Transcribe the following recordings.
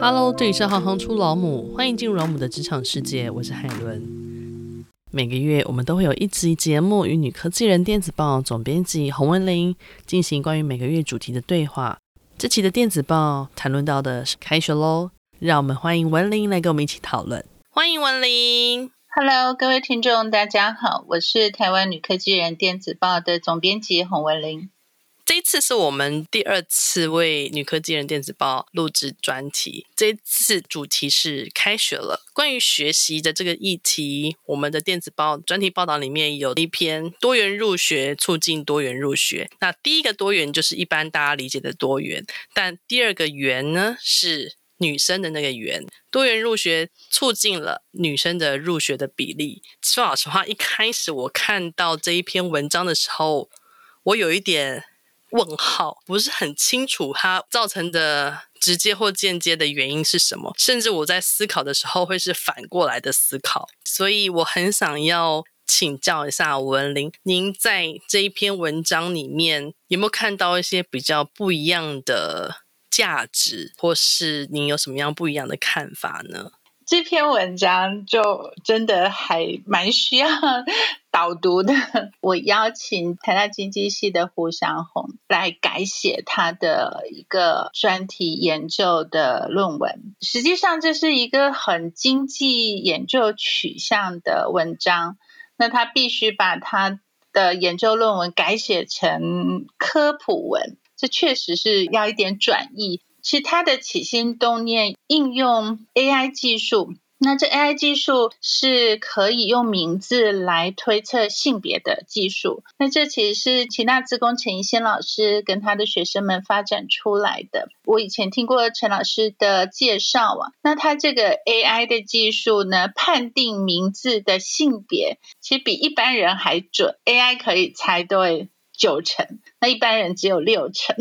Hello，这里是行行出老母，欢迎进入老母的职场世界，我是海伦。每个月我们都会有一集节目与女科技人电子报总编辑洪文玲进行关于每个月主题的对话。这期的电子报谈论到的是开学喽，让我们欢迎文玲来跟我们一起讨论。欢迎文玲，Hello，各位听众，大家好，我是台湾女科技人电子报的总编辑洪文玲。这一次是我们第二次为女科技人电子报录制专题，这一次主题是开学了。关于学习的这个议题，我们的电子报专题报道里面有一篇多元入学，促进多元入学。那第一个多元就是一般大家理解的多元，但第二个元呢是女生的那个元。多元入学促进了女生的入学的比例。说老实话，一开始我看到这一篇文章的时候，我有一点。问号不是很清楚，它造成的直接或间接的原因是什么？甚至我在思考的时候会是反过来的思考，所以我很想要请教一下文玲，您在这一篇文章里面有没有看到一些比较不一样的价值，或是您有什么样不一样的看法呢？这篇文章就真的还蛮需要导读的。我邀请台大经济系的胡祥宏来改写他的一个专题研究的论文。实际上，这是一个很经济研究取向的文章。那他必须把他的研究论文改写成科普文，这确实是要一点转译。其他的起心动念应用 AI 技术，那这 AI 技术是可以用名字来推测性别的技术。那这其实是清大资工陈怡仙老师跟他的学生们发展出来的。我以前听过陈老师的介绍啊，那他这个 AI 的技术呢，判定名字的性别，其实比一般人还准。AI 可以猜对九成，那一般人只有六成。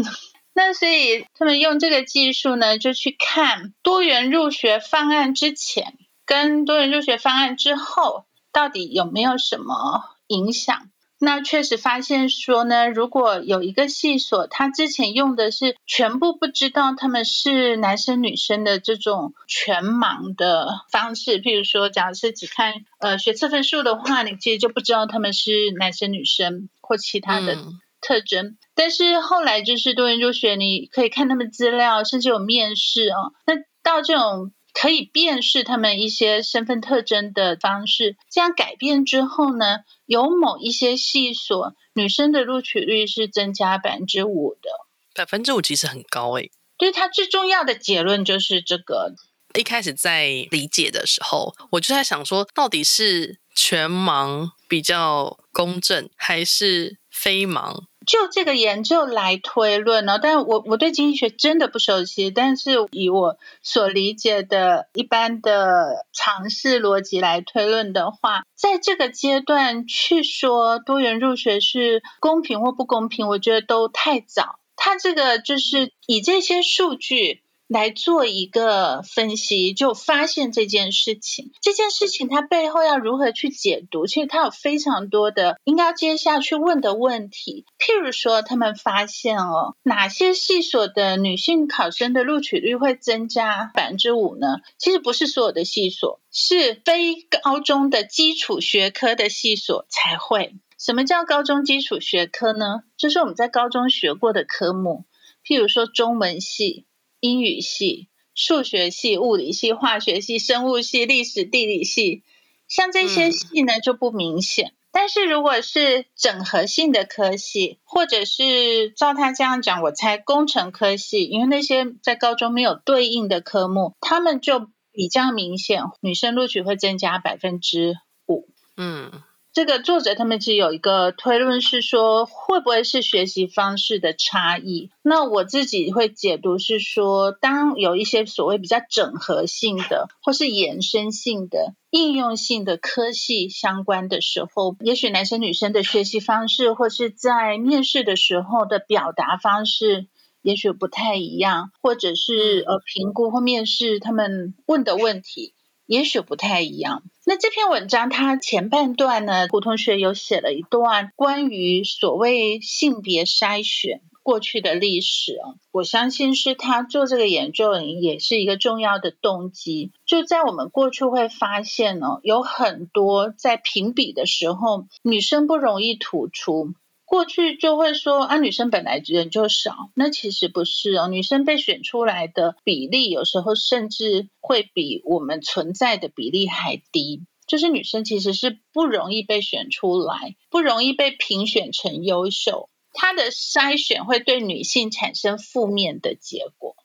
那所以他们用这个技术呢，就去看多元入学方案之前跟多元入学方案之后到底有没有什么影响。那确实发现说呢，如果有一个系所，他之前用的是全部不知道他们是男生女生的这种全盲的方式，譬如说，假如是只看呃学测分数的话，你其实就不知道他们是男生女生或其他的。嗯特征，但是后来就是多元入学，你可以看他们资料，甚至有面试哦。那到这种可以辨识他们一些身份特征的方式，这样改变之后呢，有某一些系所女生的录取率是增加百分之五的，百分之五其实很高诶。对，它最重要的结论就是这个。一开始在理解的时候，我就在想说，到底是全盲比较公正，还是非盲？就这个研究来推论呢，但我我对经济学真的不熟悉，但是以我所理解的一般的常识逻辑来推论的话，在这个阶段去说多元入学是公平或不公平，我觉得都太早。它这个就是以这些数据。来做一个分析，就发现这件事情。这件事情它背后要如何去解读？其实它有非常多的应该接下去问的问题。譬如说，他们发现哦，哪些系所的女性考生的录取率会增加百分之五呢？其实不是所有的系所，是非高中的基础学科的系所才会。什么叫高中基础学科呢？就是我们在高中学过的科目，譬如说中文系。英语系、数学系、物理系、化学系、生物系、历史地理系，像这些系呢就不明显。嗯。但是如果是整合性的科系，或者是照他这样讲，我猜工程科系，因为那些在高中没有对应的科目，他们就比较明显，女生录取会增加百分之五。嗯。这个作者他们其实有一个推论是说，会不会是学习方式的差异？那我自己会解读是说，当有一些所谓比较整合性的，或是延伸性的、应用性的科系相关的时候，也许男生女生的学习方式，或是在面试的时候的表达方式，也许不太一样，或者是呃评估或面试他们问的问题。也许不太一样。那这篇文章它前半段呢，胡同学有写了一段关于所谓性别筛选，过去的历史，我相信是他做这个研究也是一个重要的动机。就在我们过去会发现哦，有很多在评比的时候，女生不容易突出。过去就会说啊，女生本来人就少，那其实不是哦，女生被选出来的比例有时候甚至会比我们存在的比例还低。就是女生其实是不容易被选出来，不容易被评选成优秀，她的筛选会对女性产生负面的结果。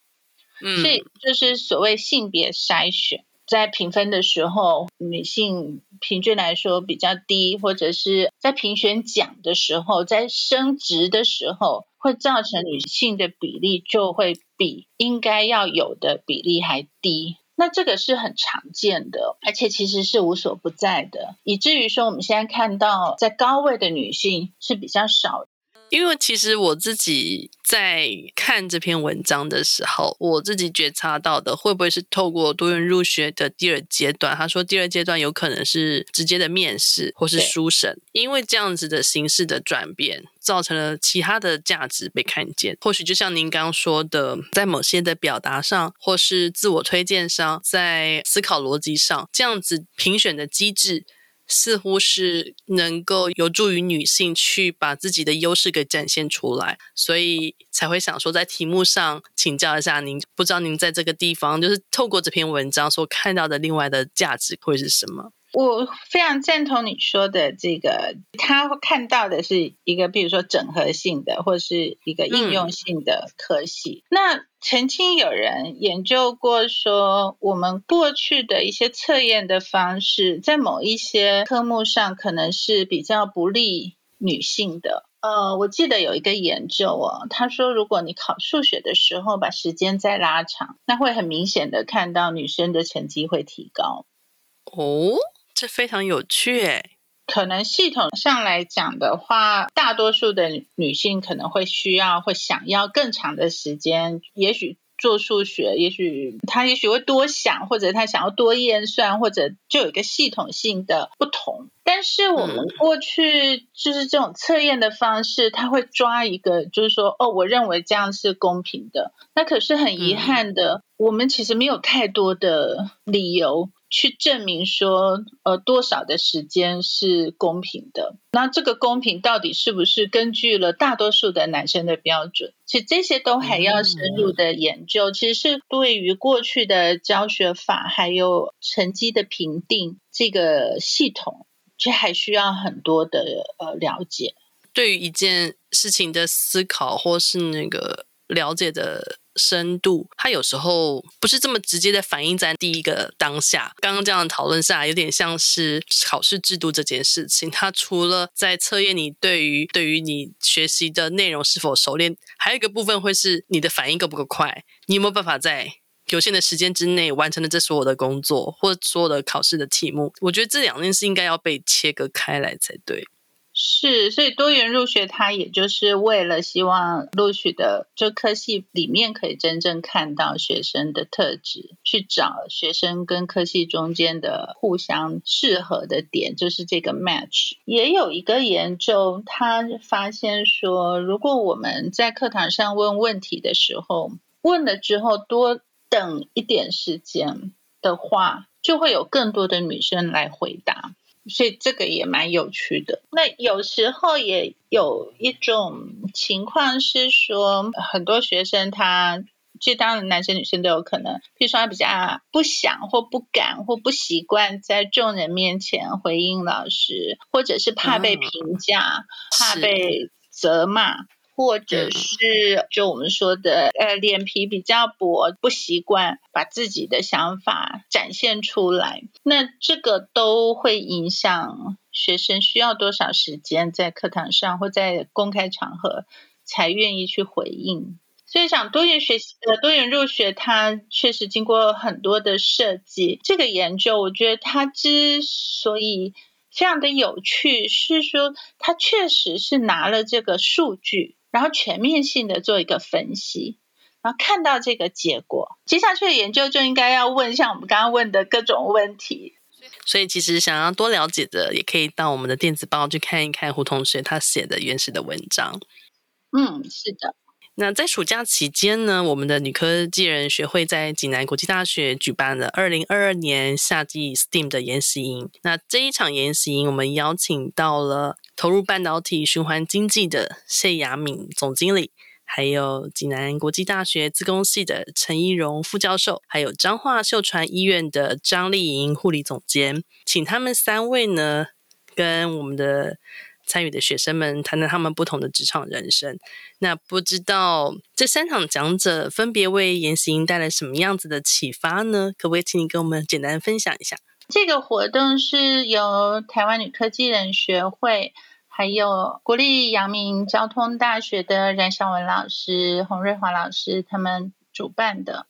嗯，所以就是所谓性别筛选。在评分的时候，女性平均来说比较低，或者是在评选奖的时候，在升职的时候，会造成女性的比例就会比应该要有的比例还低。那这个是很常见的，而且其实是无所不在的，以至于说我们现在看到在高位的女性是比较少。因为其实我自己在看这篇文章的时候，我自己觉察到的，会不会是透过多元入学的第二阶段？他说第二阶段有可能是直接的面试或是书审，因为这样子的形式的转变，造成了其他的价值被看见。或许就像您刚刚说的，在某些的表达上，或是自我推荐上，在思考逻辑上，这样子评选的机制。似乎是能够有助于女性去把自己的优势给展现出来，所以才会想说在题目上请教一下您。不知道您在这个地方，就是透过这篇文章所看到的另外的价值会是什么？我非常赞同你说的这个，他看到的是一个，比如说整合性的，或是一个应用性的科系。嗯、那曾经有人研究过，说我们过去的一些测验的方式，在某一些科目上可能是比较不利女性的。呃，我记得有一个研究哦，他说如果你考数学的时候把时间再拉长，那会很明显的看到女生的成绩会提高。哦。这非常有趣诶，可能系统上来讲的话，大多数的女性可能会需要、会想要更长的时间，也许做数学，也许她也许会多想，或者她想要多验算，或者就有一个系统性的不同。但是我们过去就是这种测验的方式，他会抓一个，就是说，哦，我认为这样是公平的。那可是很遗憾的，我们其实没有太多的理由。去证明说，呃，多少的时间是公平的？那这个公平到底是不是根据了大多数的男生的标准？其实这些都还要深入的研究。其实是对于过去的教学法还有成绩的评定这个系统，其实还需要很多的呃了解。对于一件事情的思考或是那个了解的。深度，它有时候不是这么直接的反映在第一个当下。刚刚这样的讨论下，有点像是考试制度这件事情。它除了在测验你对于对于你学习的内容是否熟练，还有一个部分会是你的反应够不够快，你有没有办法在有限的时间之内完成了这所有的工作或所有的考试的题目。我觉得这两件事应该要被切割开来才对。是，所以多元入学，它也就是为了希望录取的这科系里面可以真正看到学生的特质，去找学生跟科系中间的互相适合的点，就是这个 match。也有一个研究，他发现说，如果我们在课堂上问问题的时候，问了之后多等一点时间的话，就会有更多的女生来回答。所以这个也蛮有趣的。那有时候也有一种情况是说，很多学生他，其实当然男生女生都有可能，比如说他比较不想或不敢或不习惯在众人面前回应老师，或者是怕被评价，嗯、怕被责骂。或者是就我们说的，呃，脸皮比较薄，不习惯把自己的想法展现出来，那这个都会影响学生需要多少时间在课堂上或在公开场合才愿意去回应。所以，想多元学习，呃，多元入学，它确实经过很多的设计。这个研究，我觉得它之所以非常的有趣，是说它确实是拿了这个数据。然后全面性的做一个分析，然后看到这个结果，接下去的研究就应该要问像我们刚刚问的各种问题。所以，其实想要多了解的，也可以到我们的电子报去看一看胡同学他写的原始的文章。嗯，是的。那在暑假期间呢，我们的女科技人学会在济南国际大学举办了二零二二年夏季 STEAM 的研习营。那这一场研习营，我们邀请到了投入半导体循环经济的谢雅敏总经理，还有济南国际大学资工系的陈一荣副教授，还有彰化秀传医院的张丽莹护理总监，请他们三位呢，跟我们的。参与的学生们谈谈他们不同的职场人生。那不知道这三场讲者分别为言行带来什么样子的启发呢？可不可以请你跟我们简单分享一下？这个活动是由台湾女科技人学会，还有国立阳明交通大学的冉小文老师、洪瑞华老师他们主办的。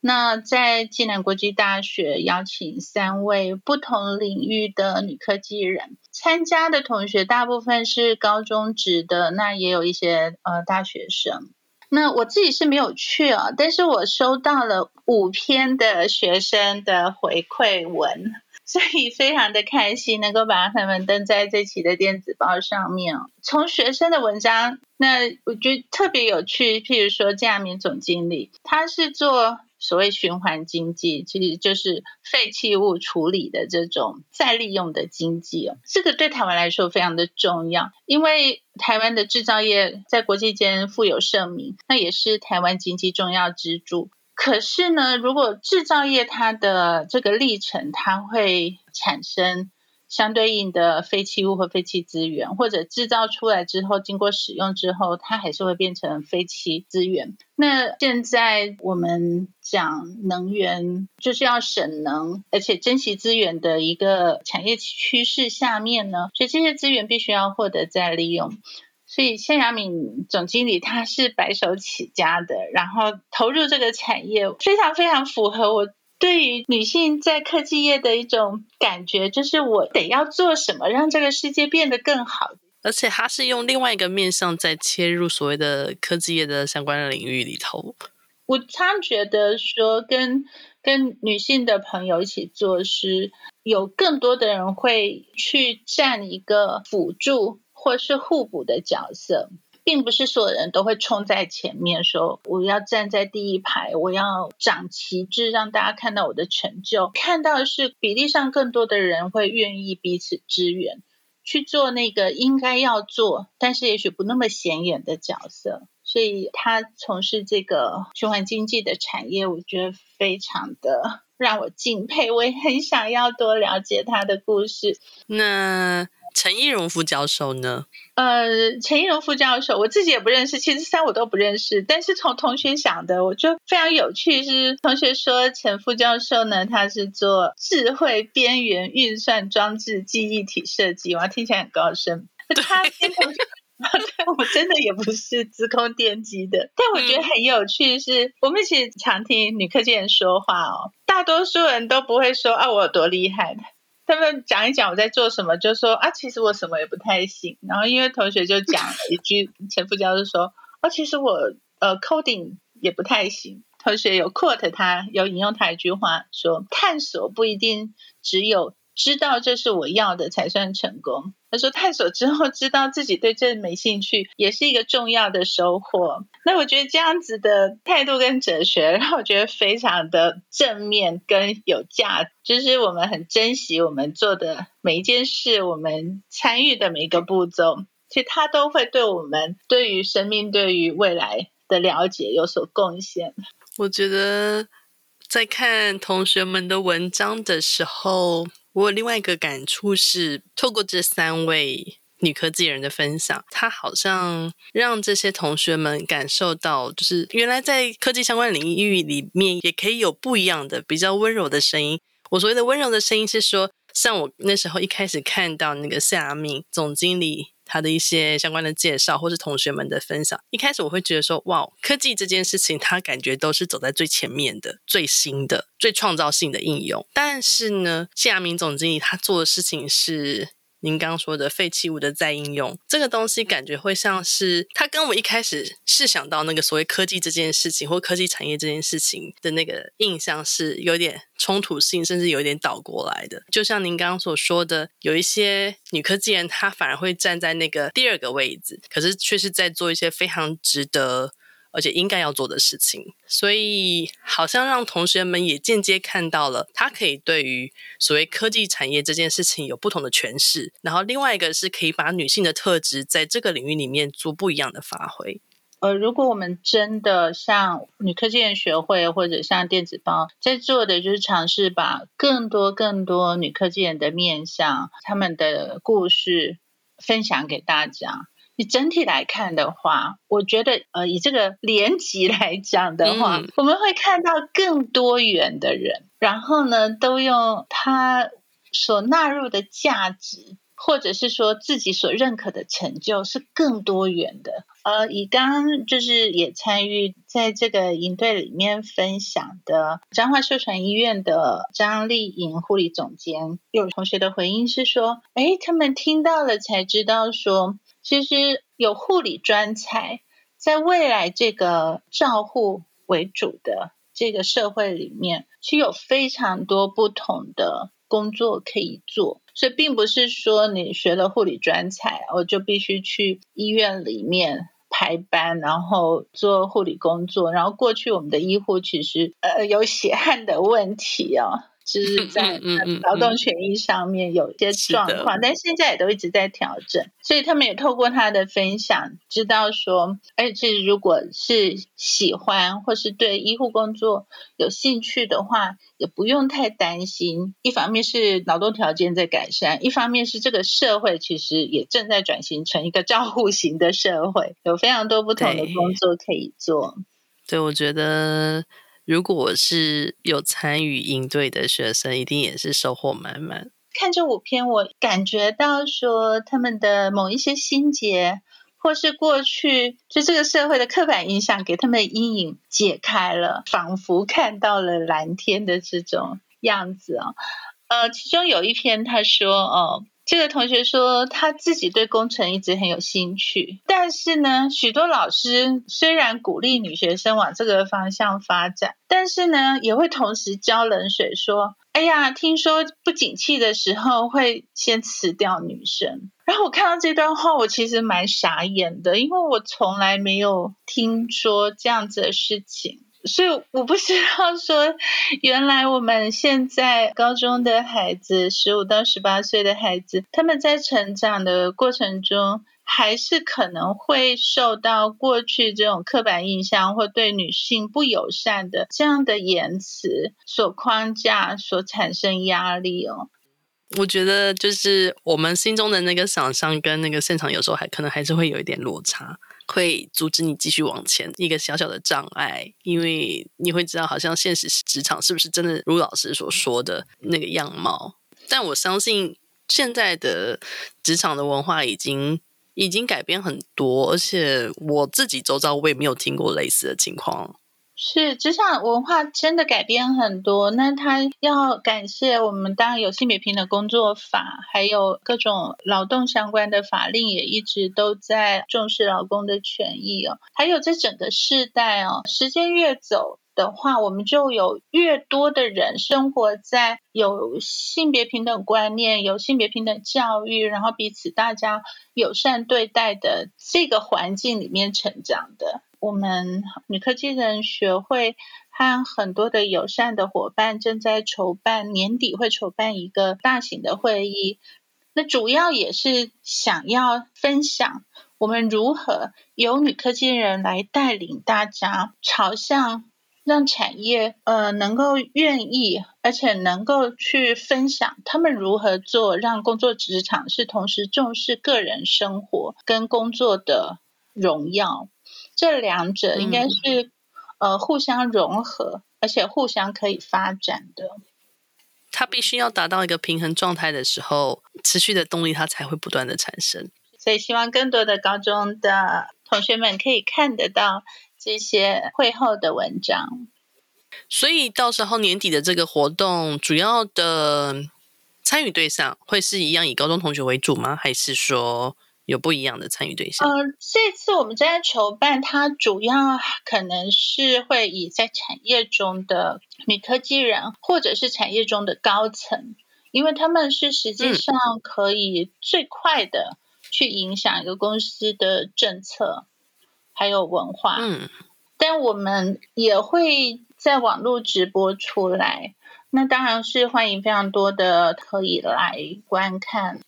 那在济南国际大学邀请三位不同领域的女科技人参加的同学，大部分是高中职的，那也有一些呃大学生。那我自己是没有去哦，但是我收到了五篇的学生的回馈文，所以非常的开心能够把他们登在这期的电子报上面。从学生的文章，那我觉得特别有趣，譬如说佳明总经理，他是做。所谓循环经济，其实就是废弃物处理的这种再利用的经济哦。这个对台湾来说非常的重要，因为台湾的制造业在国际间富有盛名，那也是台湾经济重要支柱。可是呢，如果制造业它的这个历程，它会产生。相对应的废弃物和废弃资源，或者制造出来之后，经过使用之后，它还是会变成废弃资源。那现在我们讲能源，就是要省能，而且珍惜资源的一个产业趋势下面呢，所以这些资源必须要获得再利用。所以谢雅敏总经理他是白手起家的，然后投入这个产业，非常非常符合我。对于女性在科技业的一种感觉，就是我得要做什么，让这个世界变得更好。而且，他是用另外一个面向在切入所谓的科技业的相关的领域里头。我常觉得说跟，跟跟女性的朋友一起做是，有更多的人会去占一个辅助或是互补的角色。并不是所有人都会冲在前面说，我要站在第一排，我要长旗帜，让大家看到我的成就。看到的是比例上更多的人会愿意彼此支援，去做那个应该要做，但是也许不那么显眼的角色。所以他从事这个循环经济的产业，我觉得非常的让我敬佩，我也很想要多了解他的故事。那。陈义荣副教授呢？呃，陈义荣副教授，我自己也不认识，其实三我都不认识。但是从同学讲的，我就非常有趣。是同学说陈副教授呢，他是做智慧边缘运算装置记忆体设计，哇，听起来很高深。他跟同学，对，我真的也不是自控电机的，但我觉得很有趣是。我们其实常听女科技人说话哦，大多数人都不会说啊，我有多厉害的。他们讲一讲我在做什么，就说啊，其实我什么也不太行。然后因为同学就讲了一句，陈副教授说，哦，其实我呃 coding 也不太行。同学有 quote 他，有引用他一句话说，探索不一定只有。知道这是我要的才算成功。他说，探索之后知道自己对这没兴趣，也是一个重要的收获。那我觉得这样子的态度跟哲学，让我觉得非常的正面跟有价值。就是我们很珍惜我们做的每一件事，我们参与的每一个步骤，其实它都会对我们对于生命、对于未来的了解有所贡献。我觉得在看同学们的文章的时候。我有另外一个感触是，透过这三位女科技人的分享，她好像让这些同学们感受到，就是原来在科技相关领域里面，也可以有不一样的、比较温柔的声音。我所谓的温柔的声音，是说，像我那时候一开始看到那个谢雅敏总经理。他的一些相关的介绍，或是同学们的分享，一开始我会觉得说，哇，科技这件事情，他感觉都是走在最前面的、最新的、最创造性的应用。但是呢，谢亚明总经理他做的事情是。您刚刚说的废弃物的再应用，这个东西感觉会像是它跟我一开始试想到那个所谓科技这件事情或科技产业这件事情的那个印象是有点冲突性，甚至有点倒过来的。就像您刚刚所说的，有一些女科技人，她反而会站在那个第二个位置，可是却是在做一些非常值得而且应该要做的事情。所以，好像让同学们也间接看到了，他可以对于所谓科技产业这件事情有不同的诠释。然后，另外一个是可以把女性的特质在这个领域里面做不一样的发挥。呃，如果我们真的像女科技人学会或者像电子报在做的，就是尝试把更多更多女科技人的面向、他们的故事分享给大家。你整体来看的话，我觉得，呃，以这个年级来讲的话，嗯，我们会看到更多元的人，然后呢，都用他所纳入的价值。或者是说自己所认可的成就是更多元的。呃，以刚刚就是也参与在这个营队里面分享的彰化秀传医院的张丽颖护理总监，有同学的回应是说，哎，他们听到了才知道说，其实有护理专才，在未来这个照护为主的这个社会里面，其实有非常多不同的工作可以做。所以并不是说你学了护理专才，我就必须去医院里面排班，然后做护理工作。然后过去我们的医护其实呃有血汗的问题哦。就是在劳动权益上面有一些状况，但现在也都一直在调整，所以他们也透过他的分享，知道说，而且如果是喜欢或是对医护工作有兴趣的话，也不用太担心。一方面是劳动条件在改善，一方面是这个社会其实也正在转型成一个照护型的社会，有非常多不同的工作可以做。对，我觉得。如果是有参与应对的学生，一定也是收获满满。看这五篇，我感觉到说他们的某一些心结，或是过去就这个社会的刻板印象给他们的阴影解开了，仿佛看到了蓝天的这种样子啊。呃，其中有一篇他说，哦。这个同学说，他自己对工程一直很有兴趣，但是呢，许多老师虽然鼓励女学生往这个方向发展，但是呢，也会同时浇冷水，说：“哎呀，听说不景气的时候会先辞掉女生。”然后我看到这段话，我其实蛮傻眼的，因为我从来没有听说这样子的事情。所以我不知道说，原来我们现在高中的孩子，十五到十八岁的孩子，他们在成长的过程中，还是可能会受到过去这种刻板印象或对女性不友善的这样的言辞所框架，所产生压力哦。我觉得就是我们心中的那个想象跟那个现场有时候还可能还是会有一点落差。会阻止你继续往前，一个小小的障碍，因为你会知道，好像现实职场是不是真的如老师所说的那个样貌？但我相信现在的职场的文化已经已经改变很多，而且我自己周遭我也没有听过类似的情况。是职场文化真的改变很多，那他要感谢我们，当然有性别平等工作法，还有各种劳动相关的法令，也一直都在重视劳工的权益哦。还有这整个世代哦，时间越走的话，我们就有越多的人生活在有性别平等观念、有性别平等教育，然后彼此大家友善对待的这个环境里面成长的。我们女科技人学会和很多的友善的伙伴正在筹办，年底会筹办一个大型的会议。那主要也是想要分享我们如何由女科技人来带领大家，朝向让产业呃能够愿意，而且能够去分享他们如何做，让工作职场是同时重视个人生活跟工作的荣耀。这两者应该是、嗯、呃互相融合，而且互相可以发展的。它必须要达到一个平衡状态的时候，持续的动力它才会不断的产生。所以希望更多的高中的同学们可以看得到这些会后的文章。所以到时候年底的这个活动，主要的参与对象会是一样以高中同学为主吗？还是说？有不一样的参与对象。呃，这次我们在筹办，它主要可能是会以在产业中的女科技人，或者是产业中的高层，因为他们是实际上可以最快的去影响一个公司的政策，还有文化。嗯，但我们也会在网络直播出来。那当然是欢迎非常多的可以来观看。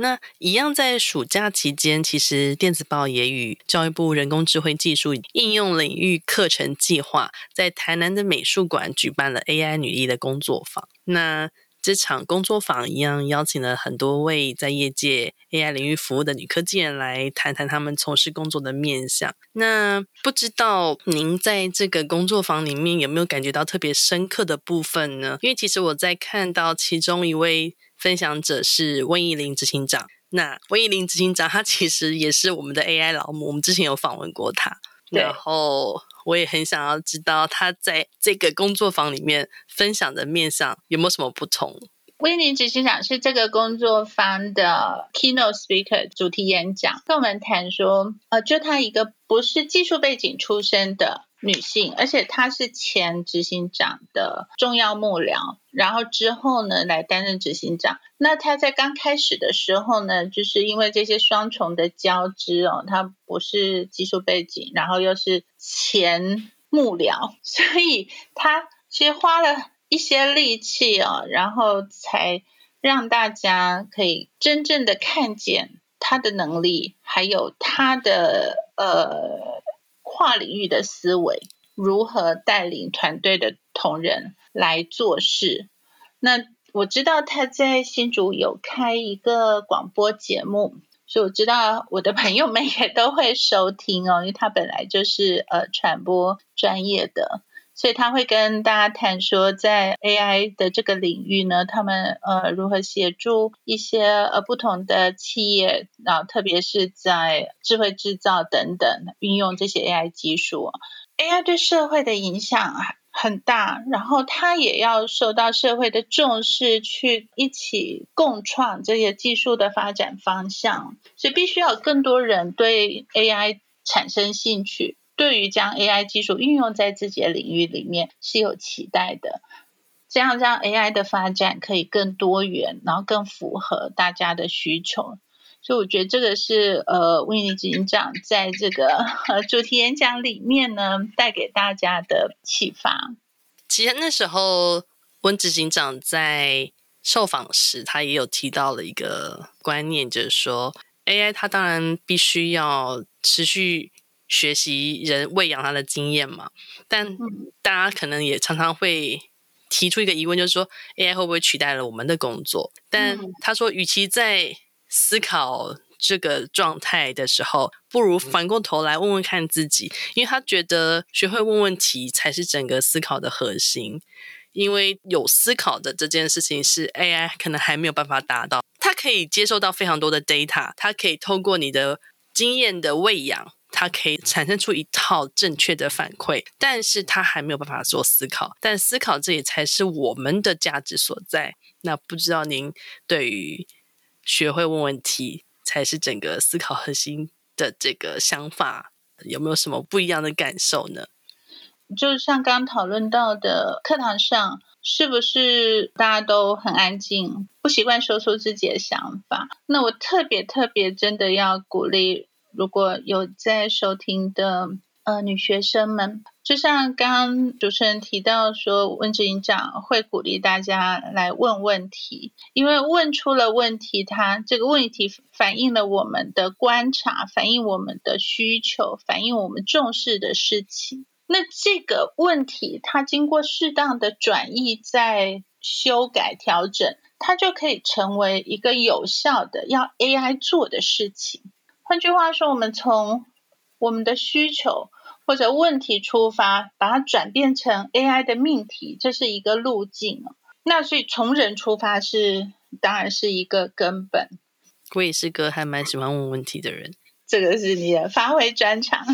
那一样在暑假期间，其实电子报也与教育部人工智慧技术应用领域课程计划，在台南的美术馆举办了 AI 女力的工作坊。那这场工作坊一样邀请了很多位在业界 AI 领域服务的女科技人来谈谈他们从事工作的面向。那不知道您在这个工作坊里面有没有感觉到特别深刻的部分呢？因为其实我在看到其中一位。分享者是温义玲执行长。那温义玲执行长，他其实也是我们的 AI 老母，我们之前有访问过他。然后我也很想要知道他在这个工作坊里面分享的面向有没有什么不同。温义玲执行长是这个工作坊的 keynote speaker 主题演讲，跟我们谈说，呃，就他一个不是技术背景出身的。女性，而且她是前执行长的重要幕僚，然后之后呢来担任执行长。那她在刚开始的时候呢，就是因为这些双重的交织哦，她不是技术背景，然后又是前幕僚，所以她其实花了一些力气哦，然后才让大家可以真正的看见她的能力，还有她的呃。跨领域的思维，如何带领团队的同仁来做事？那我知道他在新竹有开一个广播节目，所以我知道我的朋友们也都会收听哦，因为他本来就是呃传播专业的。所以他会跟大家谈说，在 AI 的这个领域呢，他们呃如何协助一些呃不同的企业，然后特别是在智慧制造等等运用这些 AI 技术。AI 对社会的影响很大，然后它也要受到社会的重视，去一起共创这些技术的发展方向。所以必须要更多人对 AI 产生兴趣。对于将 AI 技术运用在自己的领域里面是有期待的，这样让 AI 的发展可以更多元，然后更符合大家的需求。所以我觉得这个是呃，温义玲执行长在这个、主题演讲里面呢，带给大家的启发。其实那时候温执行长在受访时，他也有提到了一个观念，就是说 AI 它当然必须要持续。学习人喂养他的经验嘛，但大家可能也常常会提出一个疑问，就是说 AI 会不会取代了我们的工作？但他说，与其在思考这个状态的时候，不如反过头来问问看自己，因为他觉得学会问问题才是整个思考的核心。因为有思考的这件事情是 AI 可能还没有办法达到，它可以接受到非常多的 data，它可以透过你的经验的喂养。它可以产生出一套正确的反馈，但是它还没有办法做思考。但思考这也才是我们的价值所在。那不知道您对于学会问问题才是整个思考核心的这个想法，有没有什么不一样的感受呢？就像刚讨论到的，课堂上是不是大家都很安静，不习惯说出自己的想法？那我特别特别真的要鼓励。如果有在收听的呃女学生们，就像刚刚主持人提到说，温执行长会鼓励大家来问问题，因为问出了问题，它这个问题反映了我们的观察，反映我们的需求，反映我们重视的事情。那这个问题，它经过适当的转译、再修改、调整，它就可以成为一个有效的要 AI 做的事情。换句话说，我们从我们的需求或者问题出发，把它转变成 AI 的命题，这是一个路径。那所以从人出发是当然是一个根本。我也是个还蛮喜欢问问题的人，这个是你的发挥专长。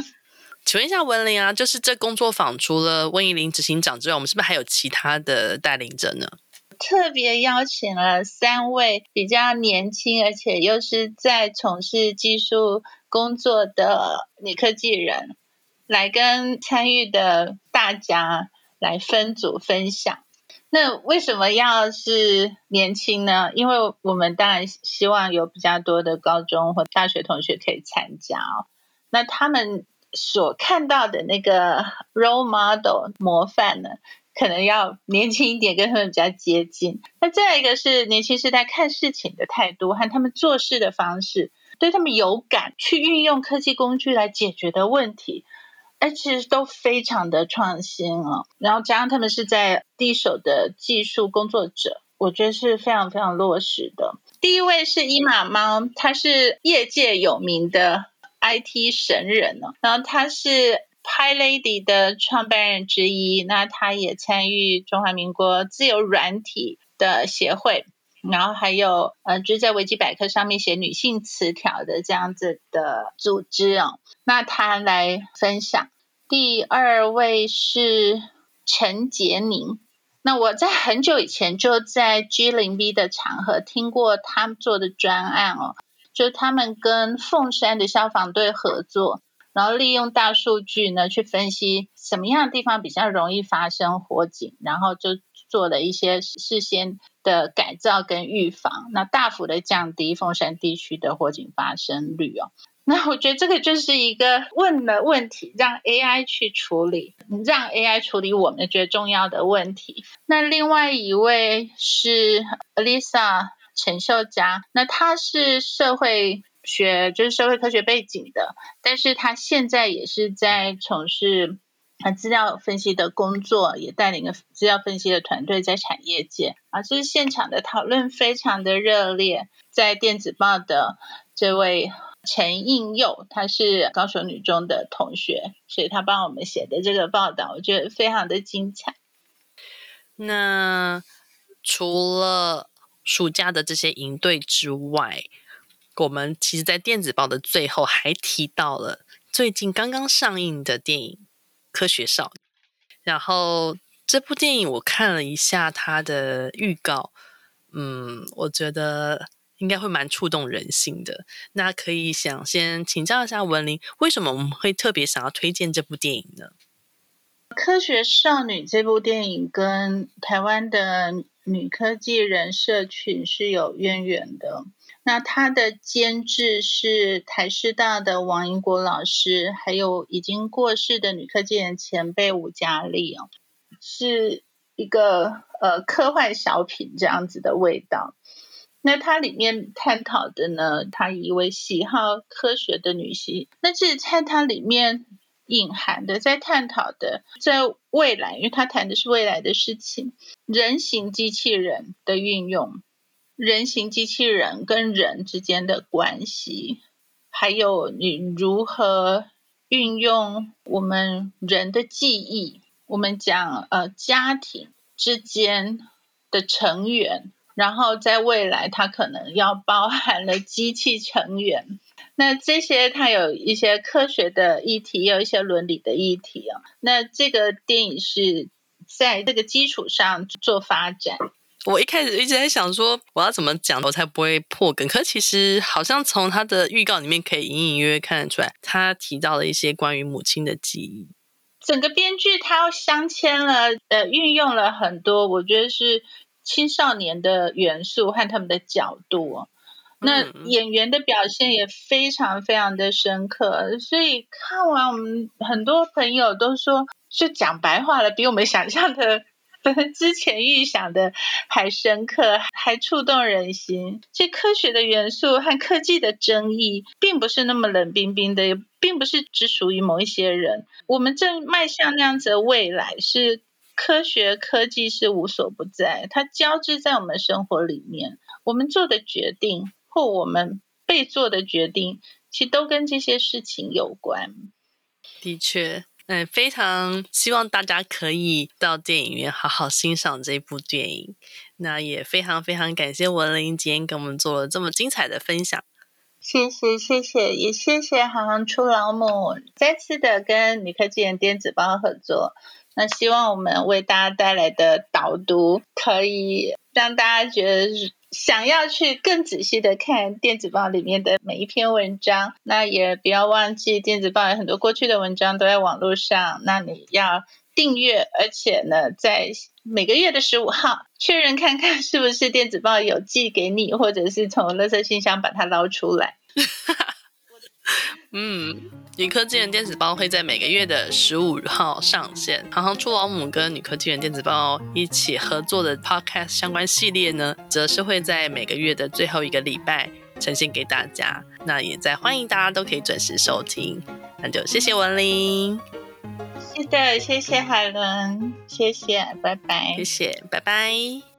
请问一下文玲啊，就是这工作坊除了温怡玲执行长之外，我们是不是还有其他的带领者呢？特别邀请了三位比较年轻，而且又是在从事技术工作的女科技人，来跟参与的大家来分组分享。那为什么要是年轻呢？因为我们当然希望有比较多的高中或大学同学可以参加哦。那他们所看到的那个 role model 模范呢，可能要年轻一点，跟他们比较接近。那再一个是年轻世代看事情的态度和他们做事的方式，对他们有感，去运用科技工具来解决的问题，哎，其实都非常的创新哦。然后加上他们是在第一手的技术工作者，我觉得是非常非常落实的。第一位是伊玛猫，他是业界有名的 IT 神人哦，然后他是。PyLady 的创办人之一，那他也参与中华民国自由软体的协会，然后还有呃，就是在维基百科上面写女性词条的这样子的组织哦。那他来分享。第二位是陈洁宁，那我在很久以前就在 G0V 的场合听过他们做的专案哦，就他们跟凤山的消防队合作。然后利用大数据呢，去分析什么样的地方比较容易发生火警，然后就做了一些事先的改造跟预防，那大幅的降低凤山地区的火警发生率哦。那我觉得这个就是一个问的问题，让 AI 去处理，让 AI 处理我们觉得重要的问题。那另外一位是 Lisa 陈秀佳，那她是社会。学就是社会科学背景的，但是他现在也是在从事啊资料分析的工作，也带领一个资料分析的团队在产业界啊，这是现场的讨论非常的热烈。在电子报的这位陈应佑，他是高雄女中的同学，所以他帮我们写的这个报道，我觉得非常的精彩。那除了暑假的这些营队之外，我们其实，在电子报的最后还提到了最近刚刚上映的电影《科学少女》。然后这部电影我看了一下它的预告，嗯，我觉得应该会蛮触动人心的。那可以想先请教一下文玲，为什么我们会特别想要推荐这部电影呢？《科学少女》这部电影跟台湾的女科技人社群是有渊源的。那他的监制是台师大的王英国老师，还有已经过世的女科技人前辈吴佳丽哦，是一个呃科幻小品这样子的味道。那它里面探讨的呢，他一位喜好科学的女性，那是在它里面隐含的，在探讨的，在未来，因为他谈的是未来的事情，人形机器人的运用。人形机器人跟人之间的关系，还有你如何运用我们人的记忆。我们讲呃家庭之间的成员，然后在未来它可能要包含了机器成员。那这些它有一些科学的议题，也有一些伦理的议题啊。那这个电影是在这个基础上做发展。我一开始一直在想说，我要怎么讲我才不会破梗。可其实好像从他的预告里面可以隐隐约约看得出来，他提到了一些关于母亲的记忆。整个编剧他镶嵌了，呃，运用了很多我觉得是青少年的元素和他们的角度。那演员的表现也非常非常的深刻，所以看完我们很多朋友都说，就讲白话了，比我们想象的。之前预想的还深刻，还触动人心。这科学的元素和科技的争议，并不是那么冷冰冰的，也并不是只属于某一些人。我们正迈向那样子的未来，是科学科技是无所不在，它交织在我们生活里面。我们做的决定，或我们被做的决定，其实都跟这些事情有关。的确。嗯，非常希望大家可以到电影院好好欣赏这部电影。那也非常非常感谢文玲今天跟我们做了这么精彩的分享。谢谢谢谢，也谢谢行行出老母再次的跟女科技人电子报合作。那希望我们为大家带来的导读，可以让大家觉得。想要去更仔细的看电子报里面的每一篇文章，那也不要忘记电子报有很多过去的文章都在网络上，那你要订阅，而且呢，在每个月的十五号确认看看是不是电子报有寄给你，或者是从垃圾信箱把它捞出来。嗯，女科技人电子报会在每个月的十五号上线。行行出老母跟女科技人电子报一起合作的 Podcast 相关系列呢，则是会在每个月的最后一个礼拜呈现给大家。那也在欢迎大家都可以准时收听。那就谢谢文玲。是的，谢谢海伦，谢谢，拜拜，谢谢，拜拜。